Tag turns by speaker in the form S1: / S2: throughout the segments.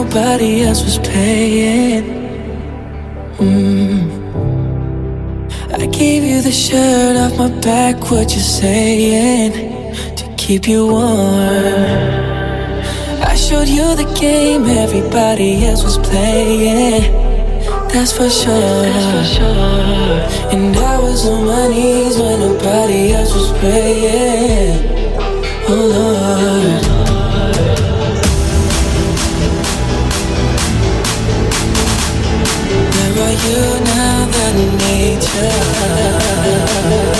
S1: nobody else was paying. Mm. I gave you the shirt off my back, what you saying? To keep you warm. I showed you the game everybody else was playing. That's for sure. That's for sure. And I was on my knees when nobody else was praying. Oh Lord.
S2: tell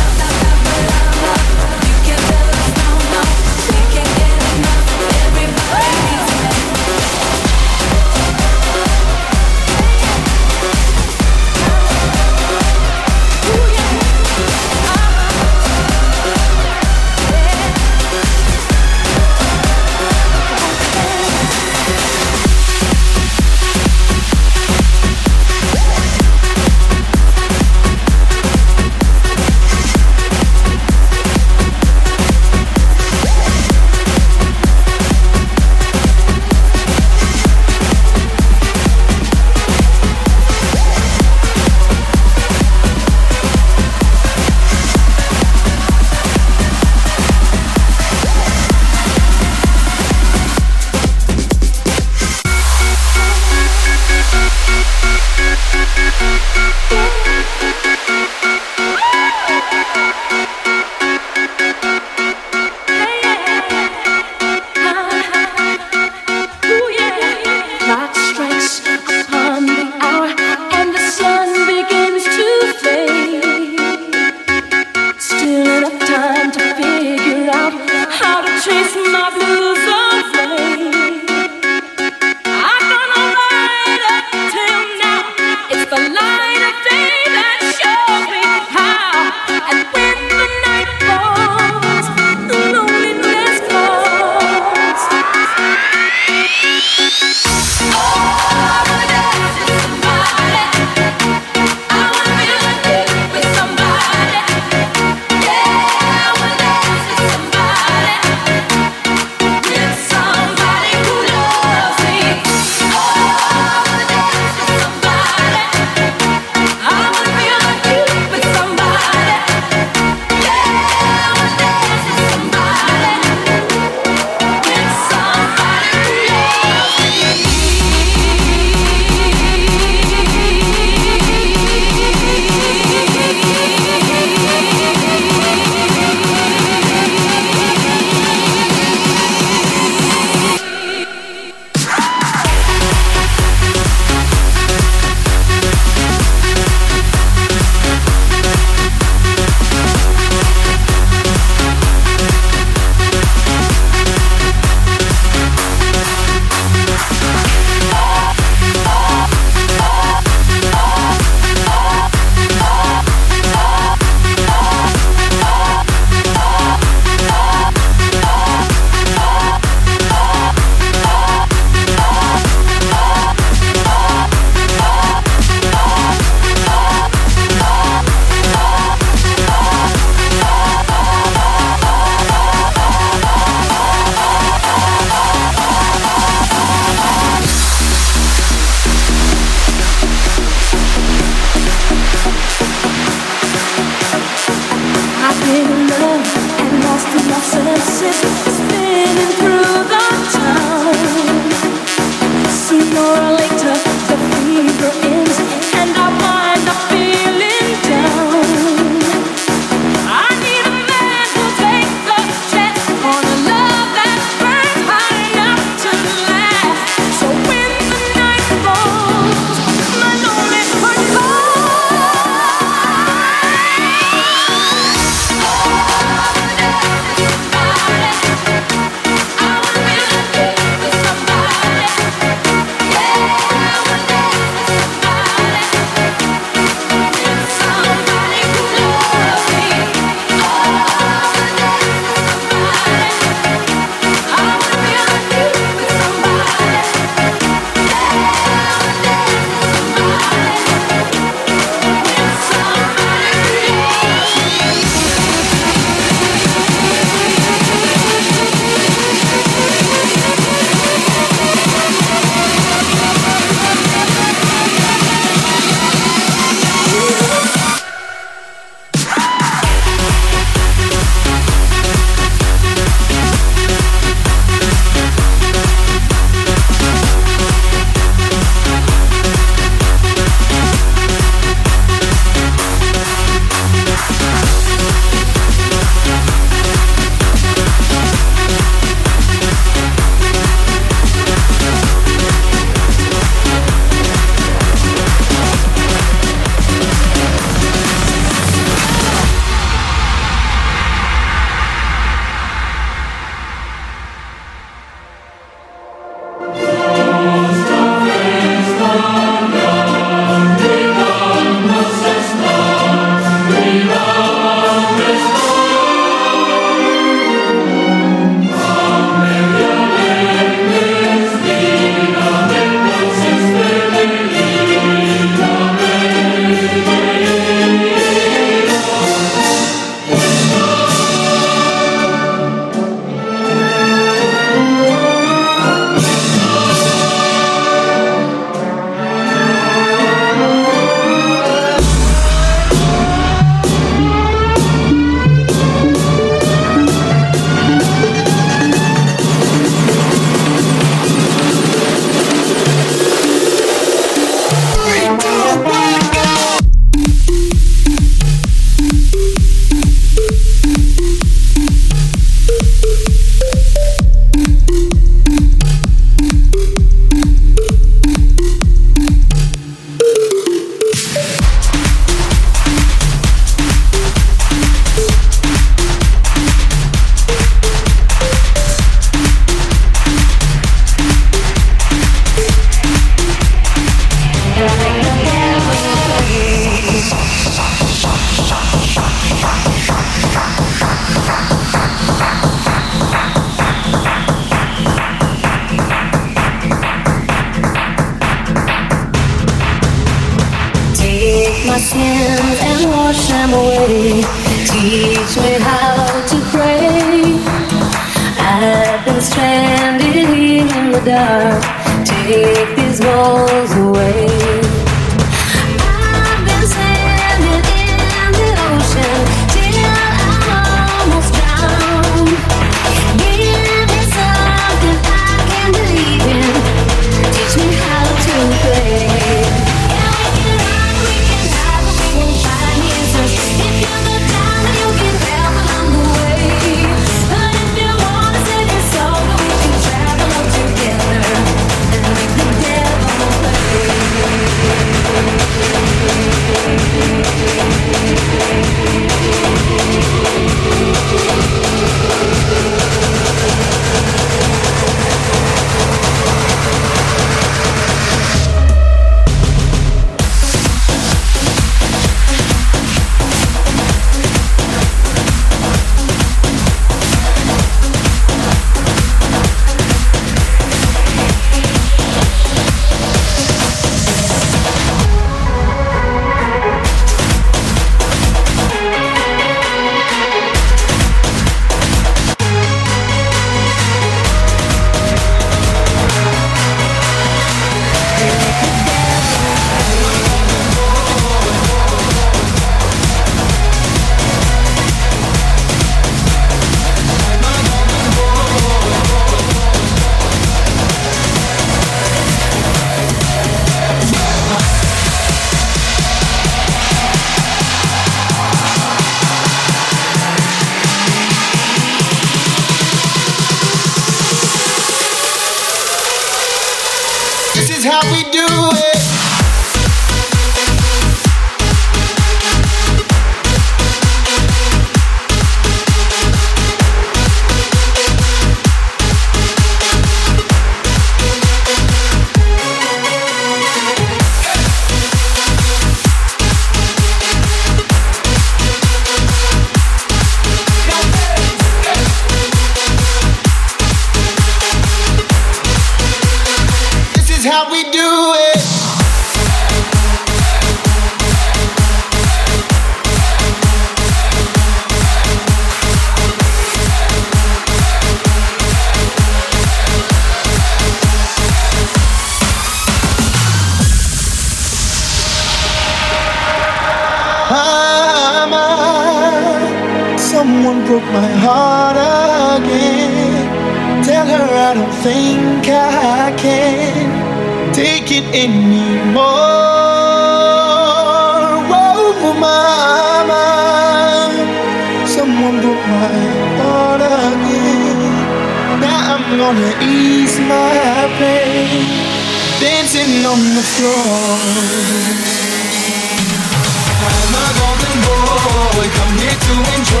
S2: to
S3: enjoy.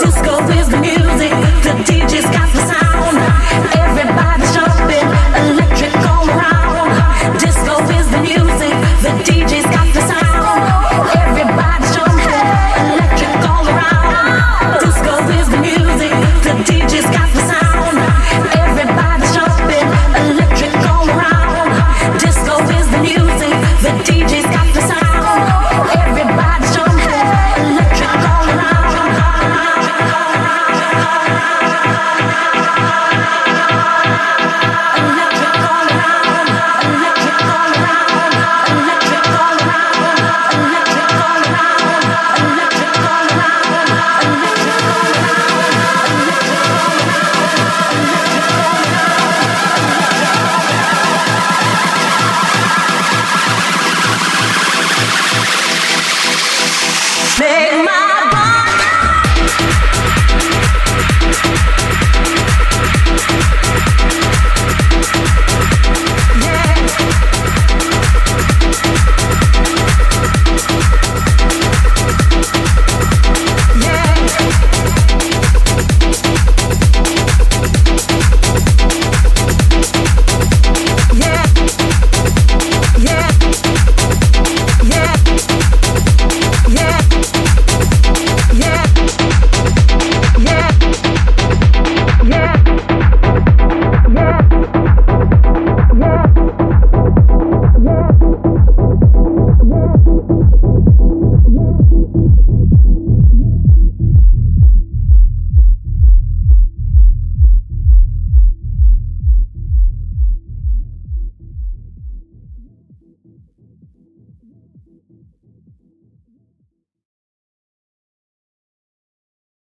S4: Disco is the music, the DJ's got the sound.